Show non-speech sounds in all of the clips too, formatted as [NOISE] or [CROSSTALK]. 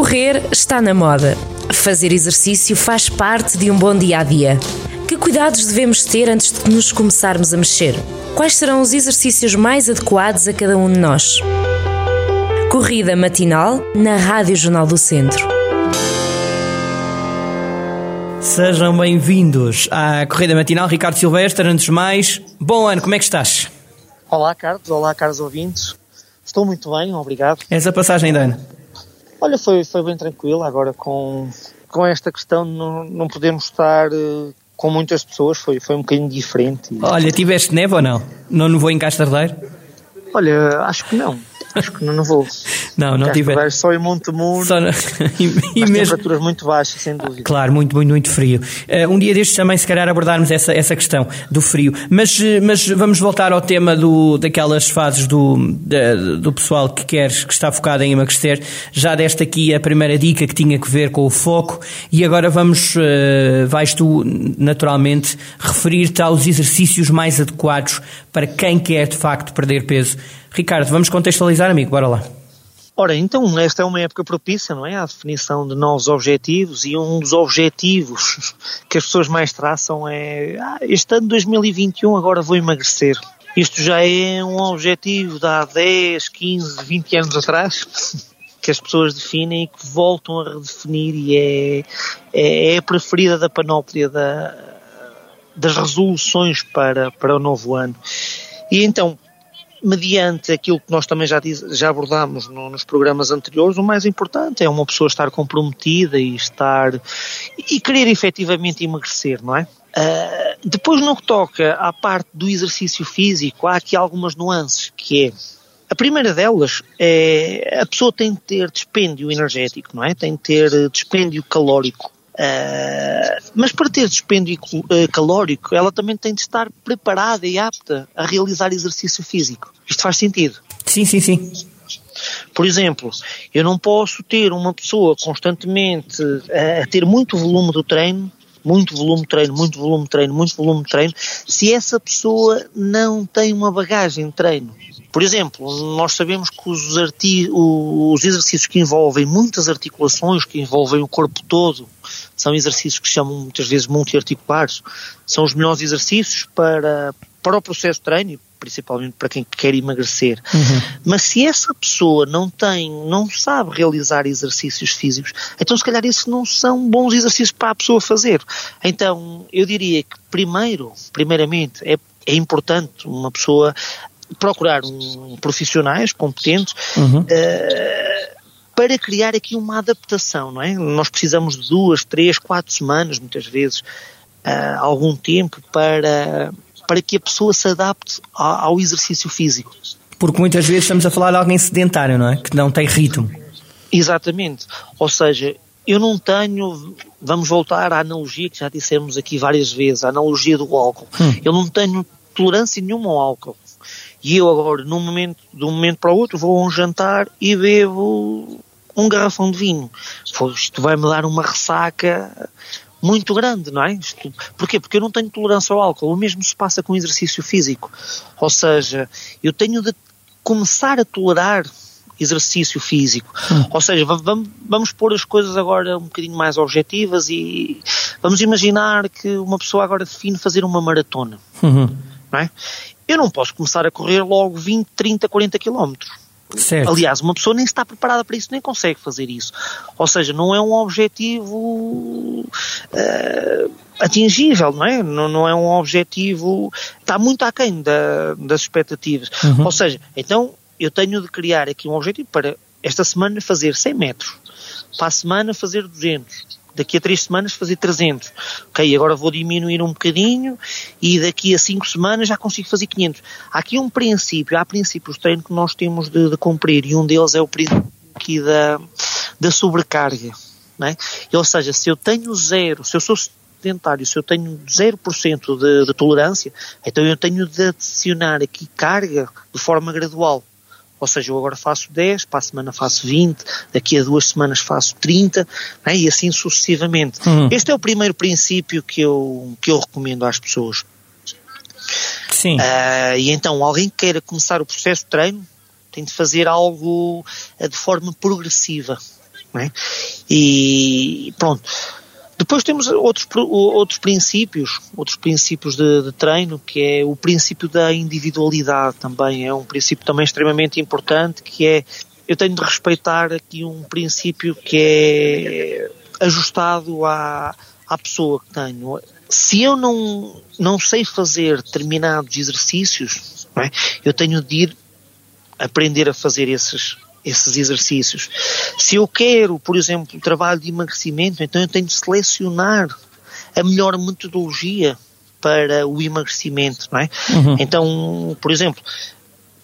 Correr está na moda. Fazer exercício faz parte de um bom dia a dia. Que cuidados devemos ter antes de nos começarmos a mexer? Quais serão os exercícios mais adequados a cada um de nós? Corrida matinal na Rádio Jornal do Centro. Sejam bem-vindos à Corrida Matinal. Ricardo Silvestre, antes de mais, bom ano, como é que estás? Olá, Carlos. Olá, caros ouvintes. Estou muito bem, obrigado. Essa passagem de ano? Olha, foi, foi bem tranquila. Agora, com, com esta questão de não, não podemos estar uh, com muitas pessoas, foi, foi um bocadinho diferente. Olha, tiveste neve ou não? Não nevou em Castardeiro? Olha, acho que não. Acho que não, vou. Não, não tive. Só em Montemuro. Só no... [LAUGHS] e, e mesmo... temperaturas muito baixas, sem dúvida. Claro, muito, muito, muito frio. Uh, um dia destes também, se calhar, abordarmos essa, essa questão do frio. Mas, eh, mas vamos voltar ao tema do, daquelas fases do, do pessoal que quer, que está focado em emagrecer. Já deste aqui a primeira dica que tinha que ver com o foco e agora vamos, uh, vais tu, naturalmente, referir-te aos exercícios mais adequados para quem quer, de facto, perder peso Ricardo, vamos contextualizar, amigo, bora lá. Ora, então, esta é uma época propícia, não é? À definição de novos objetivos e um dos objetivos que as pessoas mais traçam é ah, este ano 2021 agora vou emagrecer. Isto já é um objetivo de há 10, 15, 20 anos atrás [LAUGHS] que as pessoas definem e que voltam a redefinir e é, é, é a preferida da panóplia da, das resoluções para, para o novo ano. E então, mediante aquilo que nós também já, diz, já abordámos no, nos programas anteriores, o mais importante é uma pessoa estar comprometida e estar e querer efetivamente emagrecer, não é? Uh, depois no que toca à parte do exercício físico, há aqui algumas nuances, que é a primeira delas é a pessoa tem de ter dispêndio energético, não é? Tem de ter dispêndio calórico. Uh, mas para ter dispêndio uh, calórico, ela também tem de estar preparada e apta a realizar exercício físico. Isto faz sentido? Sim, sim, sim. Por exemplo, eu não posso ter uma pessoa constantemente a, a ter muito volume do treino, muito volume de treino, muito volume de treino, muito volume de treino, se essa pessoa não tem uma bagagem de treino. Por exemplo, nós sabemos que os, os exercícios que envolvem muitas articulações, que envolvem o corpo todo, são exercícios que chamam muitas vezes multiarticulares, são os melhores exercícios para, para o processo de treino, principalmente para quem quer emagrecer. Uhum. Mas se essa pessoa não tem, não sabe realizar exercícios físicos, então se calhar esses não são bons exercícios para a pessoa fazer. Então eu diria que primeiro, primeiramente, é, é importante uma pessoa procurar um, profissionais competentes uhum. uh, para criar aqui uma adaptação, não é? Nós precisamos de duas, três, quatro semanas, muitas vezes, uh, algum tempo para, para que a pessoa se adapte ao, ao exercício físico. Porque muitas vezes estamos a falar de alguém sedentário, não é? Que não tem ritmo. Exatamente. Ou seja, eu não tenho, vamos voltar à analogia que já dissemos aqui várias vezes, a analogia do álcool. Hum. Eu não tenho tolerância nenhuma ao álcool. E eu agora, num momento, de um momento para o outro, vou a um jantar e bebo um garrafão de vinho. Isto vai-me dar uma ressaca muito grande, não é? Isto, porquê? Porque eu não tenho tolerância ao álcool. O mesmo se passa com o exercício físico. Ou seja, eu tenho de começar a tolerar exercício físico. Hum. Ou seja, vamos, vamos pôr as coisas agora um bocadinho mais objetivas e vamos imaginar que uma pessoa agora define fazer uma maratona. Uhum. Não é? Eu não posso começar a correr logo 20, 30, 40 quilómetros. Certo. Aliás, uma pessoa nem está preparada para isso, nem consegue fazer isso. Ou seja, não é um objetivo uh, atingível, não é? Não, não, é um objetivo. Está muito aquém da, das expectativas. Uhum. Ou seja, então eu tenho de criar aqui um objetivo para esta semana fazer 100 metros, para a semana fazer 200, daqui a três semanas fazer 300. Ok, agora vou diminuir um bocadinho e daqui a cinco semanas já consigo fazer 500. Há aqui um princípio, há princípios de treino que nós temos de, de cumprir e um deles é o princípio aqui da, da sobrecarga. É? Ou seja, se eu tenho zero, se eu sou sedentário, se eu tenho 0% de, de tolerância, então eu tenho de adicionar aqui carga de forma gradual. Ou seja, eu agora faço 10, para a semana faço 20, daqui a duas semanas faço 30, né, e assim sucessivamente. Uhum. Este é o primeiro princípio que eu, que eu recomendo às pessoas. Sim. Uh, e então, alguém que queira começar o processo de treino tem de fazer algo uh, de forma progressiva. é? E pronto. Depois temos outros, outros princípios, outros princípios de, de, treino, que é o princípio da individualidade também, é um princípio também extremamente importante, que é, eu tenho de respeitar aqui um princípio que é ajustado à, à pessoa que tenho. Se eu não, não sei fazer determinados exercícios, é? eu tenho de ir aprender a fazer esses, esses exercícios. Se eu quero, por exemplo, trabalho de emagrecimento, então eu tenho de selecionar a melhor metodologia para o emagrecimento, não é? Uhum. Então, por exemplo,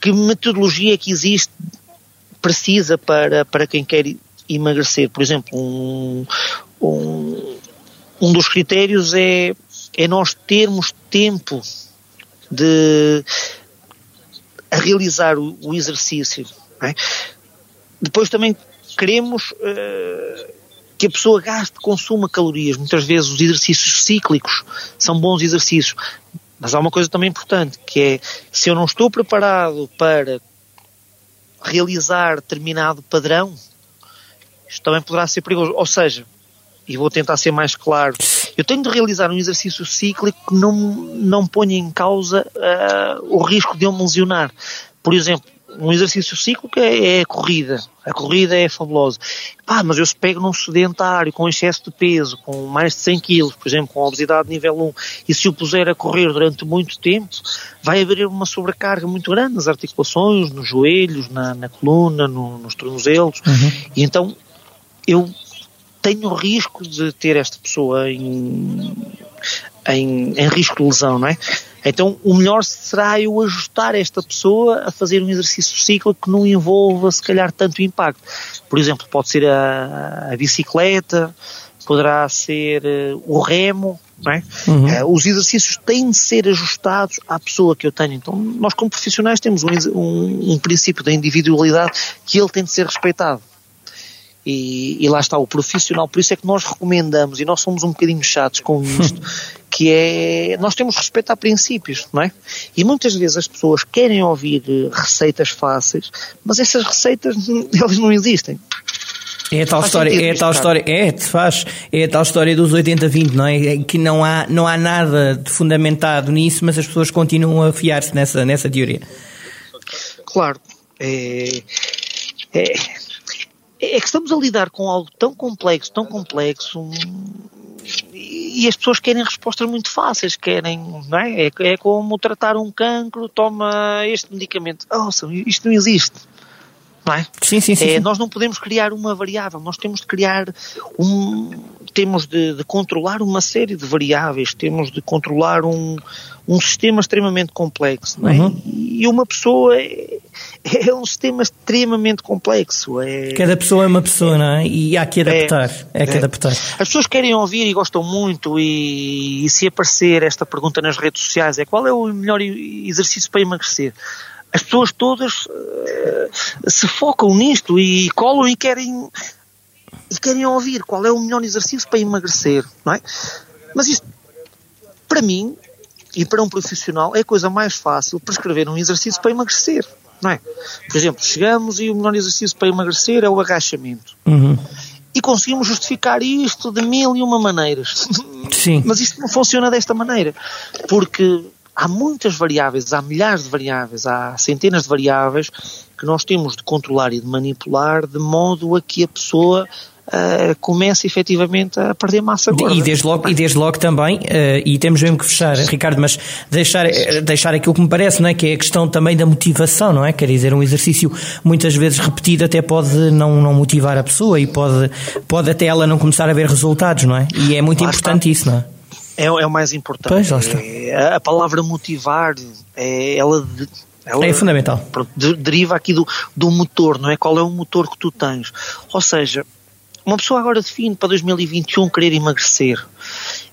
que metodologia é que existe precisa para, para quem quer emagrecer? Por exemplo, um, um, um dos critérios é, é nós termos tempo de a realizar o, o exercício. É? Depois também queremos uh, que a pessoa gaste, consuma calorias. Muitas vezes os exercícios cíclicos são bons exercícios. Mas há uma coisa também importante, que é se eu não estou preparado para realizar determinado padrão, isto também poderá ser perigoso. Ou seja, e vou tentar ser mais claro, eu tenho de realizar um exercício cíclico que não, não ponha em causa uh, o risco de eu me lesionar. Por exemplo, um exercício cíclico é, é, a corrida. A corrida é fabulosa. Pá, mas eu se pego num sedentário com excesso de peso, com mais de 100 kg, por exemplo, com obesidade nível 1, e se o puser a correr durante muito tempo, vai haver uma sobrecarga muito grande nas articulações, nos joelhos, na, na coluna, no, nos tornozelos. Uhum. E então eu tenho risco de ter esta pessoa em, em, em risco de lesão, não é? Então, o melhor será eu ajustar esta pessoa a fazer um exercício cíclico que não envolva, se calhar, tanto impacto. Por exemplo, pode ser a, a bicicleta, poderá ser uh, o remo, é? Uhum. Uh, os exercícios têm de ser ajustados à pessoa que eu tenho. Então, nós, como profissionais, temos um, um, um princípio da individualidade que ele tem de ser respeitado. E, e, lá está o profissional, por isso é que nós recomendamos, e nós somos um bocadinho chatos com isto, [LAUGHS] que é, nós temos respeito a princípios, não é? E muitas vezes as pessoas querem ouvir receitas fáceis, mas essas receitas, [LAUGHS] elas não existem. É a tal faz história, é a tal história, é, faz, é a tal história dos 80-20, não é? é? Que não há, não há nada de fundamentado nisso, mas as pessoas continuam a fiar-se nessa, nessa teoria. Claro, é, é, é que estamos a lidar com algo tão complexo, tão complexo, e as pessoas querem respostas muito fáceis, querem, não é? É, é como tratar um cancro, toma este medicamento. Oh, isto não existe. Não é? Sim, sim, sim, é. Nós não podemos criar uma variável, nós temos de criar um. Temos de, de controlar uma série de variáveis, temos de controlar um, um sistema extremamente complexo, não é? Uhum. E uma pessoa é, é um sistema extremamente complexo. É, cada pessoa é uma pessoa, não é? E há que adaptar. É, é que é. adaptar. As pessoas querem ouvir e gostam muito, e, e, se aparecer esta pergunta nas redes sociais é qual é o melhor exercício para emagrecer? As pessoas todas uh, se focam nisto e colam e querem e querem ouvir qual é o melhor exercício para emagrecer, não é? Mas isto, para mim, e para um profissional, é a coisa mais fácil prescrever um exercício para emagrecer não é? Por exemplo, chegamos e o melhor exercício para emagrecer é o agachamento. Uhum. E conseguimos justificar isto de mil e uma maneiras. Sim. Mas isto não funciona desta maneira. Porque há muitas variáveis, há milhares de variáveis, há centenas de variáveis que nós temos de controlar e de manipular de modo a que a pessoa uh, começa efetivamente a perder massa gorda. E desde logo, e desde logo também, uh, e temos mesmo que fechar, Ricardo, mas deixar, eh, deixar aquilo que me parece, não é? que é a questão também da motivação, não é? Quer dizer, um exercício muitas vezes repetido até pode não, não motivar a pessoa e pode, pode até ela não começar a ver resultados, não é? E é muito lá importante está. isso, não é? É, é, o mais importante. Pois, lá está. É, a palavra motivar, é, ela ela, é fundamental. Pronto, deriva aqui do, do motor, não é? Qual é o motor que tu tens? Ou seja, uma pessoa agora define para 2021 querer emagrecer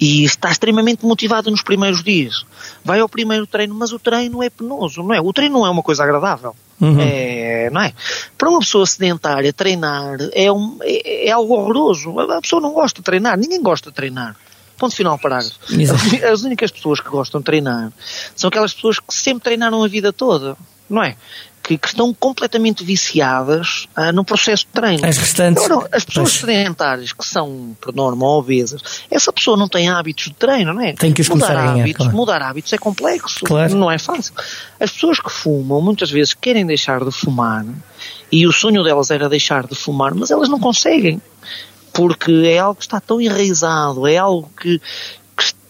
e está extremamente motivada nos primeiros dias. Vai ao primeiro treino, mas o treino é penoso, não é? O treino não é uma coisa agradável. Uhum. É, não é? Para uma pessoa sedentária, treinar é, um, é, é, algo horroroso. A pessoa não gosta de treinar, ninguém gosta de treinar. Ponto final, parágrafo. Exato. [LAUGHS] As únicas pessoas que gostam de treinar são aquelas pessoas que sempre treinaram a vida toda, não é? Que, que estão completamente viciadas uh, no processo de treino. As restantes. Agora, as pessoas pois. sedentárias que são, por norma, obesas, essa pessoa não tem hábitos de treino, não é? Tem que os mudar hábitos, claro. Mudar hábitos é complexo, claro. não é fácil. As pessoas que fumam muitas vezes querem deixar de fumar e o sonho delas era deixar de fumar, mas elas não conseguem porque é algo que está tão enraizado, é algo que,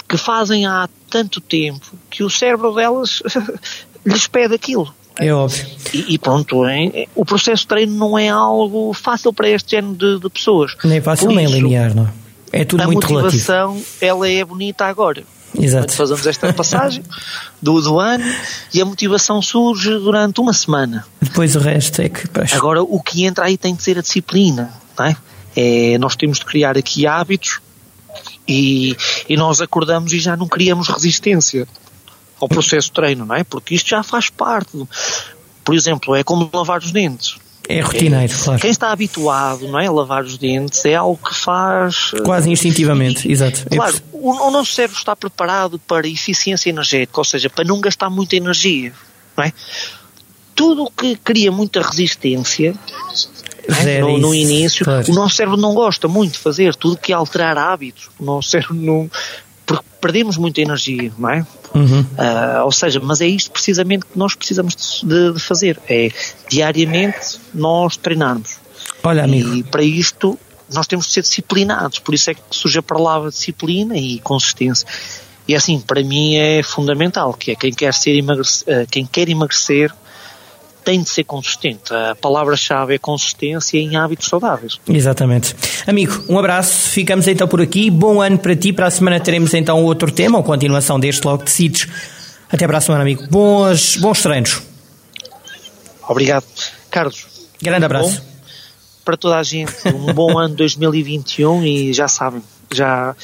que fazem há tanto tempo que o cérebro delas [LAUGHS] lhes pede aquilo. É óbvio. E, e pronto, hein? o processo de treino não é algo fácil para este género de, de pessoas. Nem fácil Por nem isso, linear, não é? É tudo muito relativo. A motivação, ela é bonita agora. Exato. Fazemos esta passagem do, do ano e a motivação surge durante uma semana. Depois o resto é que. Pois. Agora, o que entra aí tem de ser a disciplina, não é? é nós temos de criar aqui hábitos e, e nós acordamos e já não criamos resistência ao processo de treino, não é? Porque isto já faz parte. Do, por exemplo, é como lavar os dentes. É rotineiro, é, claro. Quem está habituado não é, a lavar os dentes é algo que faz. Quase instintivamente, exato. Claro, o, o nosso cérebro está preparado para eficiência energética, ou seja, para não gastar muita energia. Não é? Tudo o que cria muita resistência é? no, no, início, claro. o nosso cérebro não gosta muito de fazer tudo que é alterar hábitos. O nosso cérebro não. Porque perdemos muita energia, não é? Uhum. Uh, ou seja, mas é isto precisamente que nós precisamos de, de, fazer: é diariamente nós treinarmos. Olha, amigo. E para isto nós temos de ser disciplinados, por isso é que surge a palavra disciplina e consistência. E assim, para mim é fundamental, que é quem quer, ser emagrecer, quem quer emagrecer tem de ser consistente. A palavra-chave é consistência em hábitos saudáveis. Exatamente. Amigo, um abraço. Ficamos então por aqui. Bom ano para ti. Para a semana teremos então outro tema, ou continuação deste Logo Decides. Até para a semana, amigo. Bons, bons treinos. Obrigado. Carlos. Grande abraço. para toda a gente. Um bom ano 2021 e já sabem, já,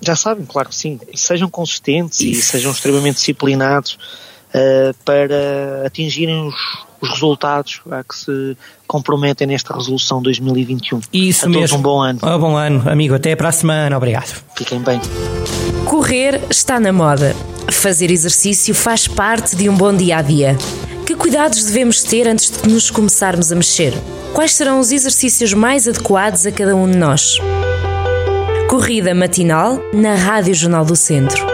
já sabem, claro que sim. Sejam consistentes Isso. e sejam extremamente disciplinados uh, para atingirem os, os resultados a que se comprometem nesta resolução 2021. Isso a mesmo. Todos um bom ano. Um bom ano, amigo. Até para a semana. Obrigado. Fiquem bem. Correr está na moda. Fazer exercício faz parte de um bom dia a dia. Que cuidados devemos ter antes de nos começarmos a mexer? Quais serão os exercícios mais adequados a cada um de nós? Corrida matinal na Rádio Jornal do Centro.